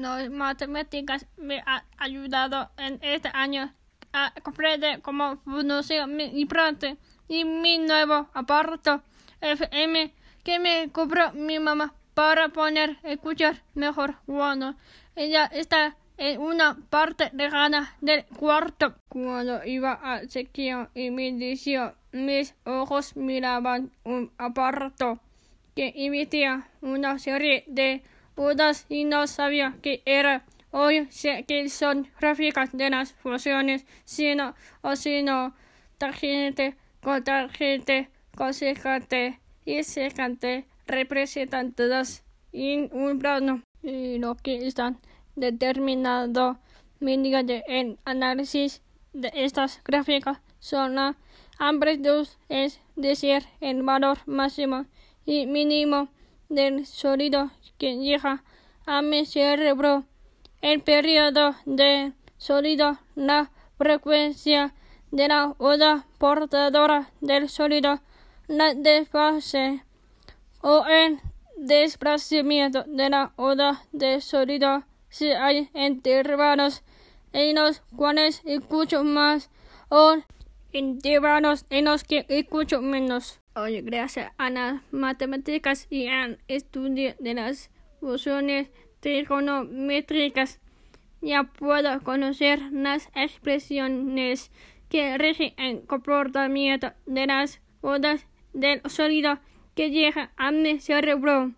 Las matemáticas me han ayudado en este año a comprender cómo funciona mi implante y mi nuevo aparato FM que me compró mi mamá para poner escuchar mejor cuando ella está en una parte lejana del cuarto. Cuando iba a sequía y me decía, mis ojos miraban un aparato que emitía una serie de ondas y no sabía qué era. Hoy que son gráficas de las funciones sino o sino tangente, cotangente, cosecante y secante representan todas en un plano y lo que están determinado mediante el análisis de estas gráficas son la amplitud, es decir, el valor máximo y mínimo del sonido que llega a mi cerebro, el periodo de sonido, la frecuencia de la onda portadora del sonido, la desfase o el desplazamiento de la onda de sonido si hay intervalos en los cuales escucho más o intervalos en los que escucho menos. Hoy, gracias a las matemáticas y al estudio de las funciones trigonométricas, ya puedo conocer las expresiones que rigen el comportamiento de las ondas del sonido que llega a mi cerebro.